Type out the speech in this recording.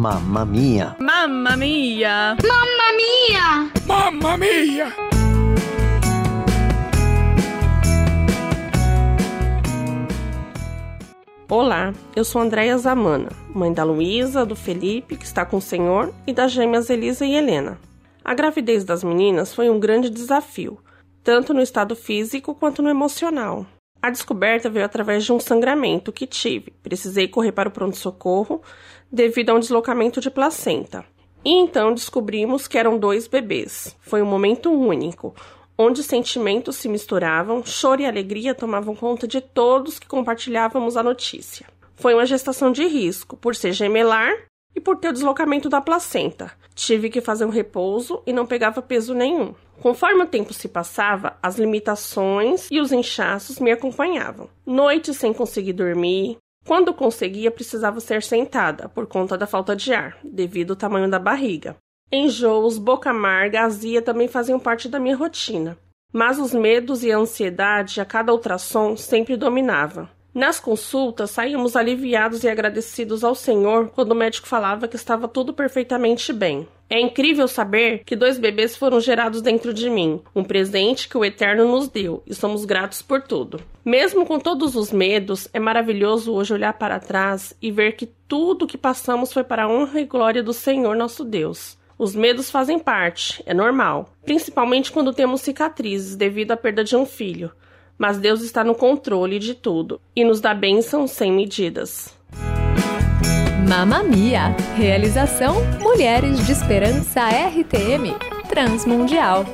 Mamma mia! Mamma mia! Mamma mia! Mamma mia! Olá, eu sou Andréia Zamana, mãe da Luísa, do Felipe, que está com o Senhor, e das gêmeas Elisa e Helena. A gravidez das meninas foi um grande desafio, tanto no estado físico quanto no emocional. A descoberta veio através de um sangramento que tive. Precisei correr para o pronto-socorro devido a um deslocamento de placenta. E então descobrimos que eram dois bebês. Foi um momento único, onde sentimentos se misturavam, choro e alegria tomavam conta de todos que compartilhávamos a notícia. Foi uma gestação de risco, por ser gemelar e por ter o deslocamento da placenta. Tive que fazer um repouso e não pegava peso nenhum. Conforme o tempo se passava, as limitações e os inchaços me acompanhavam. Noites sem conseguir dormir. Quando conseguia, precisava ser sentada, por conta da falta de ar, devido ao tamanho da barriga. Enjoos, boca amarga, azia também faziam parte da minha rotina. Mas os medos e a ansiedade a cada ultrassom sempre dominavam. Nas consultas, saímos aliviados e agradecidos ao Senhor quando o médico falava que estava tudo perfeitamente bem. É incrível saber que dois bebês foram gerados dentro de mim, um presente que o Eterno nos deu, e somos gratos por tudo. Mesmo com todos os medos, é maravilhoso hoje olhar para trás e ver que tudo o que passamos foi para a honra e glória do Senhor nosso Deus. Os medos fazem parte, é normal, principalmente quando temos cicatrizes devido à perda de um filho mas Deus está no controle de tudo e nos dá bênção sem medidas. Mamma Mia! Realização Mulheres de Esperança RTM Transmundial.